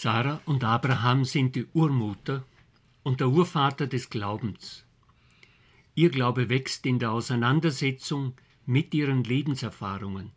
Sarah und Abraham sind die Urmutter und der Urvater des Glaubens. Ihr Glaube wächst in der Auseinandersetzung mit ihren Lebenserfahrungen,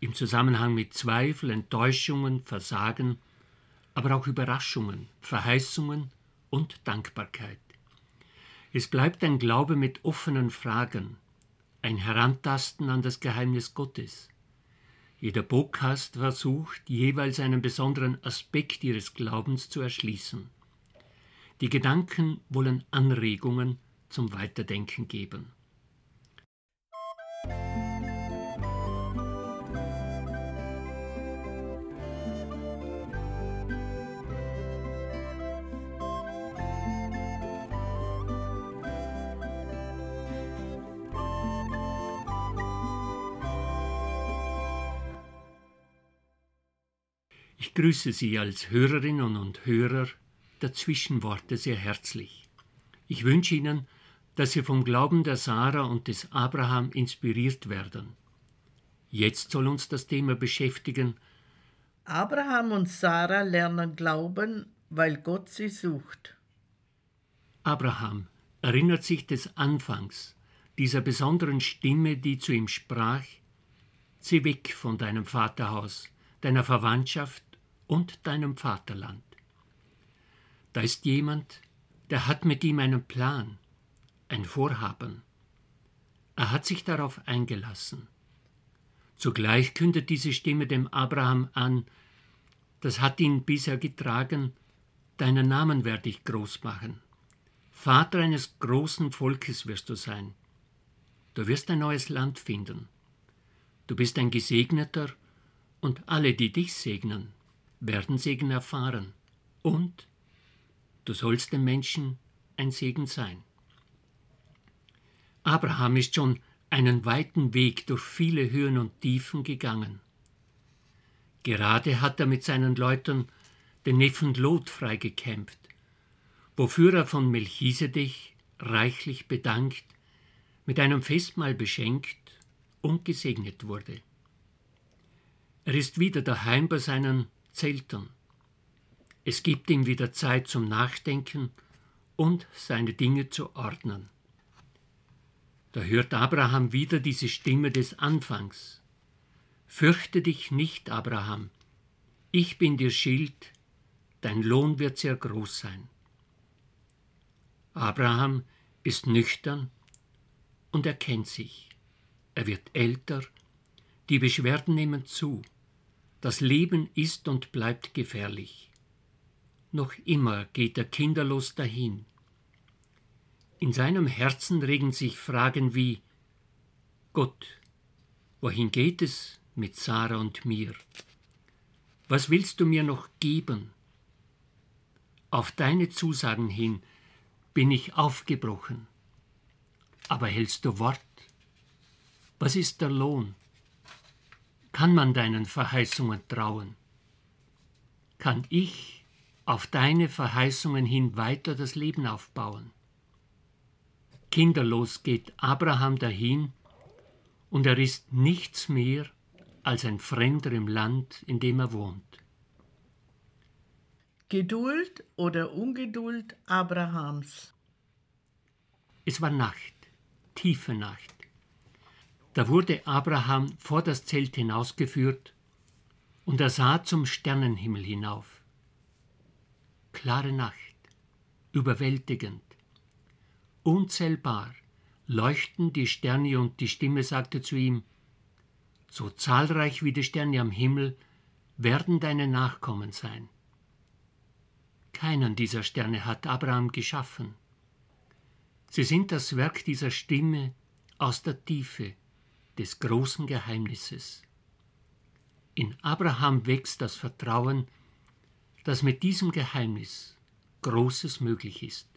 im Zusammenhang mit Zweifel, Enttäuschungen, Versagen, aber auch Überraschungen, Verheißungen und Dankbarkeit. Es bleibt ein Glaube mit offenen Fragen, ein Herantasten an das Geheimnis Gottes. Jeder Podcast versucht, jeweils einen besonderen Aspekt ihres Glaubens zu erschließen. Die Gedanken wollen Anregungen zum Weiterdenken geben. Ich grüße Sie als Hörerinnen und Hörer der Zwischenworte sehr herzlich. Ich wünsche Ihnen, dass Sie vom Glauben der Sarah und des Abraham inspiriert werden. Jetzt soll uns das Thema beschäftigen. Abraham und Sarah lernen glauben, weil Gott sie sucht. Abraham erinnert sich des Anfangs, dieser besonderen Stimme, die zu ihm sprach, Zieh weg von deinem Vaterhaus, deiner Verwandtschaft und deinem Vaterland. Da ist jemand, der hat mit ihm einen Plan, ein Vorhaben. Er hat sich darauf eingelassen. Zugleich kündet diese Stimme dem Abraham an, das hat ihn bisher getragen, deinen Namen werde ich groß machen. Vater eines großen Volkes wirst du sein. Du wirst ein neues Land finden. Du bist ein Gesegneter, und alle, die dich segnen, werden Segen erfahren. Und du sollst den Menschen ein Segen sein. Abraham ist schon einen weiten Weg durch viele Höhen und Tiefen gegangen. Gerade hat er mit seinen Leuten den Neffen Lot freigekämpft, wofür er von Melchisedech reichlich bedankt, mit einem Festmahl beschenkt und gesegnet wurde. Er ist wieder daheim bei seinen Zeltern. Es gibt ihm wieder Zeit zum Nachdenken und seine Dinge zu ordnen. Da hört Abraham wieder diese Stimme des Anfangs. Fürchte dich nicht, Abraham, ich bin dir Schild, dein Lohn wird sehr groß sein. Abraham ist nüchtern und erkennt sich. Er wird älter, die Beschwerden nehmen zu. Das Leben ist und bleibt gefährlich. Noch immer geht er kinderlos dahin. In seinem Herzen regen sich Fragen wie Gott, wohin geht es mit Sarah und mir? Was willst du mir noch geben? Auf deine Zusagen hin bin ich aufgebrochen. Aber hältst du Wort? Was ist der Lohn? Kann man deinen Verheißungen trauen? Kann ich auf deine Verheißungen hin weiter das Leben aufbauen? Kinderlos geht Abraham dahin, und er ist nichts mehr als ein Fremder im Land, in dem er wohnt. Geduld oder Ungeduld Abrahams. Es war Nacht, tiefe Nacht. Da wurde Abraham vor das Zelt hinausgeführt, und er sah zum Sternenhimmel hinauf. Klare Nacht, überwältigend, unzählbar leuchten die Sterne und die Stimme sagte zu ihm, so zahlreich wie die Sterne am Himmel werden deine Nachkommen sein. Keinen dieser Sterne hat Abraham geschaffen. Sie sind das Werk dieser Stimme aus der Tiefe, des großen Geheimnisses. In Abraham wächst das Vertrauen, dass mit diesem Geheimnis Großes möglich ist.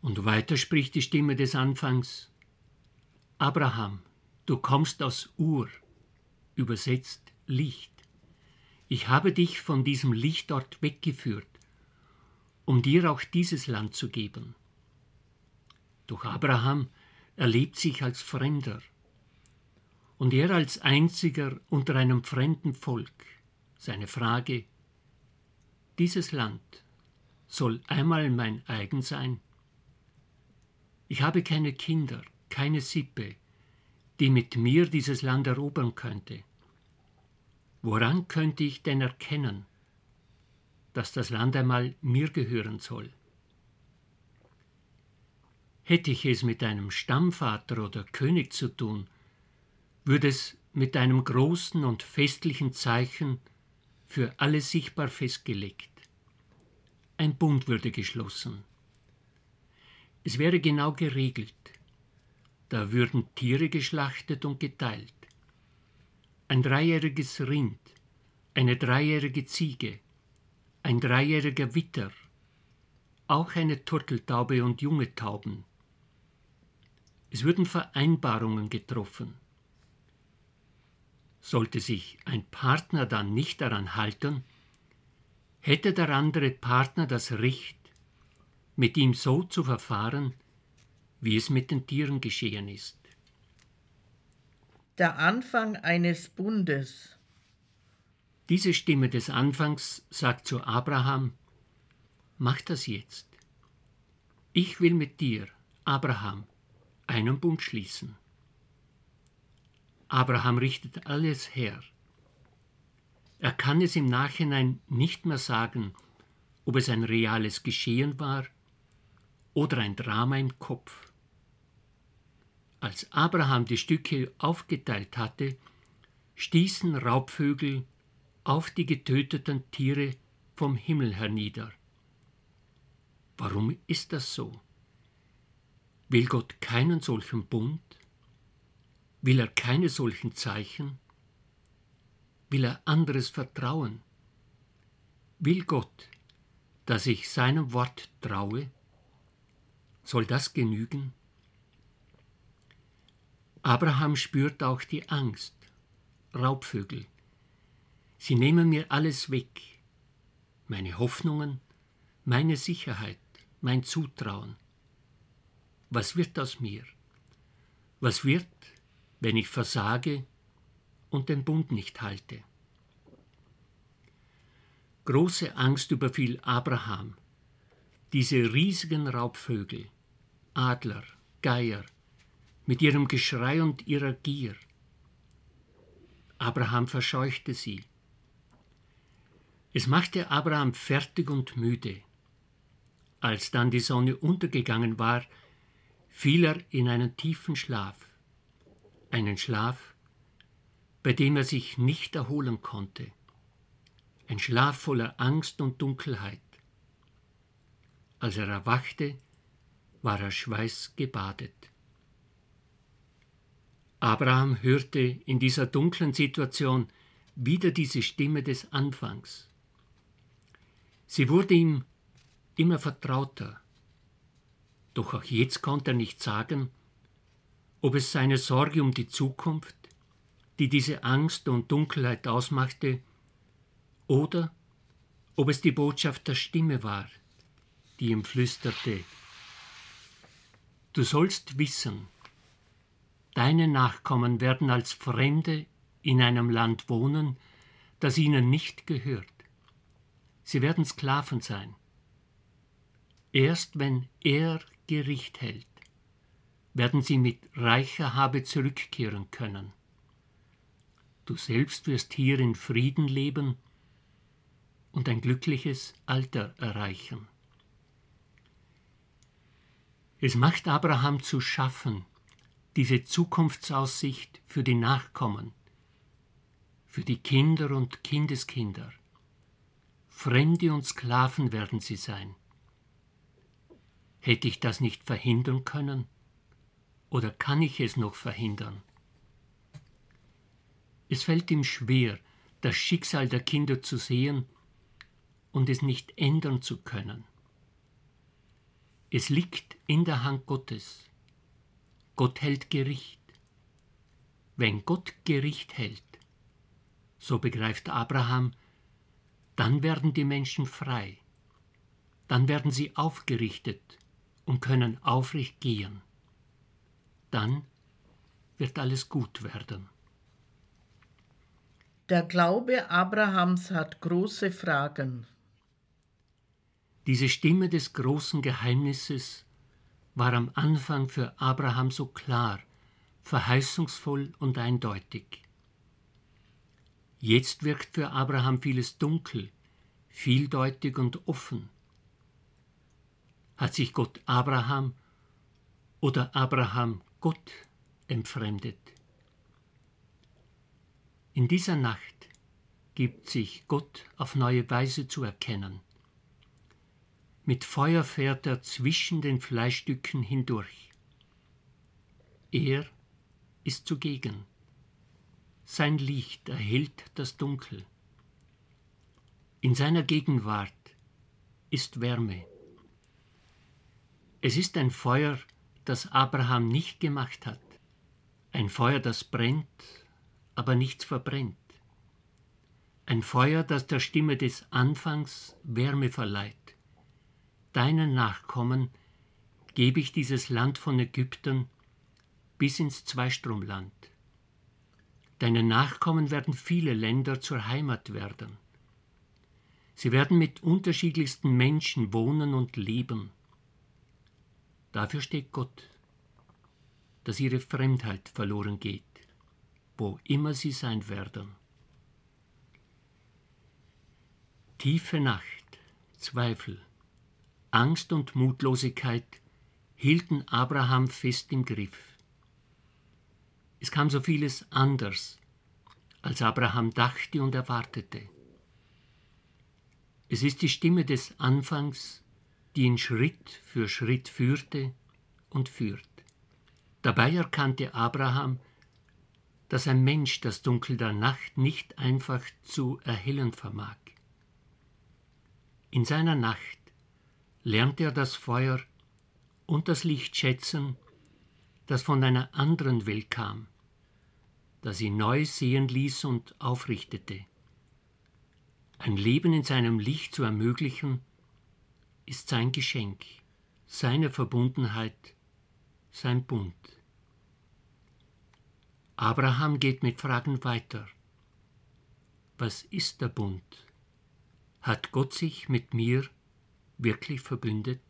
Und weiter spricht die Stimme des Anfangs, Abraham, du kommst aus Ur, übersetzt Licht. Ich habe dich von diesem Lichtort weggeführt, um dir auch dieses Land zu geben. Doch Abraham erlebt sich als Fremder. Und er als einziger unter einem fremden Volk, seine Frage, dieses Land soll einmal mein eigen sein? Ich habe keine Kinder, keine Sippe, die mit mir dieses Land erobern könnte. Woran könnte ich denn erkennen, dass das Land einmal mir gehören soll? Hätte ich es mit einem Stammvater oder König zu tun, würde es mit einem großen und festlichen Zeichen für alle sichtbar festgelegt. Ein Bund würde geschlossen. Es wäre genau geregelt. Da würden Tiere geschlachtet und geteilt. Ein dreijähriges Rind, eine dreijährige Ziege, ein dreijähriger Witter, auch eine Turteltaube und junge Tauben. Es würden Vereinbarungen getroffen. Sollte sich ein Partner dann nicht daran halten, hätte der andere Partner das Recht, mit ihm so zu verfahren, wie es mit den Tieren geschehen ist. Der Anfang eines Bundes. Diese Stimme des Anfangs sagt zu Abraham, mach das jetzt. Ich will mit dir, Abraham, einen Bund schließen. Abraham richtet alles her. Er kann es im Nachhinein nicht mehr sagen, ob es ein reales Geschehen war oder ein Drama im Kopf. Als Abraham die Stücke aufgeteilt hatte, stießen Raubvögel auf die getöteten Tiere vom Himmel hernieder. Warum ist das so? Will Gott keinen solchen Bund? Will er keine solchen Zeichen? Will er anderes Vertrauen? Will Gott, dass ich seinem Wort traue? Soll das genügen? Abraham spürt auch die Angst. Raubvögel. Sie nehmen mir alles weg. Meine Hoffnungen, meine Sicherheit, mein Zutrauen. Was wird aus mir? Was wird, wenn ich versage und den Bund nicht halte. Große Angst überfiel Abraham. Diese riesigen Raubvögel, Adler, Geier, mit ihrem Geschrei und ihrer Gier. Abraham verscheuchte sie. Es machte Abraham fertig und müde. Als dann die Sonne untergegangen war, fiel er in einen tiefen Schlaf einen Schlaf, bei dem er sich nicht erholen konnte, ein Schlaf voller Angst und Dunkelheit. Als er erwachte, war er schweißgebadet. Abraham hörte in dieser dunklen Situation wieder diese Stimme des Anfangs. Sie wurde ihm immer vertrauter. Doch auch jetzt konnte er nicht sagen, ob es seine Sorge um die Zukunft, die diese Angst und Dunkelheit ausmachte, oder ob es die Botschaft der Stimme war, die ihm flüsterte, Du sollst wissen, deine Nachkommen werden als Fremde in einem Land wohnen, das ihnen nicht gehört. Sie werden Sklaven sein. Erst wenn er Gericht hält, werden sie mit reicher Habe zurückkehren können. Du selbst wirst hier in Frieden leben und ein glückliches Alter erreichen. Es macht Abraham zu schaffen, diese Zukunftsaussicht für die Nachkommen, für die Kinder und Kindeskinder. Fremde und Sklaven werden sie sein. Hätte ich das nicht verhindern können? Oder kann ich es noch verhindern? Es fällt ihm schwer, das Schicksal der Kinder zu sehen und es nicht ändern zu können. Es liegt in der Hand Gottes. Gott hält Gericht. Wenn Gott Gericht hält, so begreift Abraham, dann werden die Menschen frei, dann werden sie aufgerichtet und können aufrecht gehen dann wird alles gut werden. Der Glaube Abrahams hat große Fragen. Diese Stimme des großen Geheimnisses war am Anfang für Abraham so klar, verheißungsvoll und eindeutig. Jetzt wirkt für Abraham vieles dunkel, vieldeutig und offen. Hat sich Gott Abraham oder Abraham Gott entfremdet? In dieser Nacht gibt sich Gott auf neue Weise zu erkennen. Mit Feuer fährt er zwischen den Fleischstücken hindurch. Er ist zugegen. Sein Licht erhellt das Dunkel. In seiner Gegenwart ist Wärme. Es ist ein Feuer, das Abraham nicht gemacht hat. Ein Feuer, das brennt, aber nichts verbrennt. Ein Feuer, das der Stimme des Anfangs Wärme verleiht deinen Nachkommen gebe ich dieses Land von Ägypten bis ins Zweistromland. Deinen Nachkommen werden viele Länder zur Heimat werden. Sie werden mit unterschiedlichsten Menschen wohnen und leben. Dafür steht Gott, dass ihre Fremdheit verloren geht, wo immer sie sein werden. Tiefe Nacht, Zweifel, Angst und Mutlosigkeit hielten Abraham fest im Griff. Es kam so vieles anders, als Abraham dachte und erwartete. Es ist die Stimme des Anfangs, die ihn Schritt für Schritt führte und führt. Dabei erkannte Abraham, dass ein Mensch das Dunkel der Nacht nicht einfach zu erhellen vermag. In seiner Nacht lernte er das Feuer und das Licht schätzen, das von einer anderen Welt kam, das ihn neu sehen ließ und aufrichtete. Ein Leben in seinem Licht zu ermöglichen, ist sein Geschenk, seine Verbundenheit, sein Bund. Abraham geht mit Fragen weiter. Was ist der Bund? Hat Gott sich mit mir wirklich verbündet?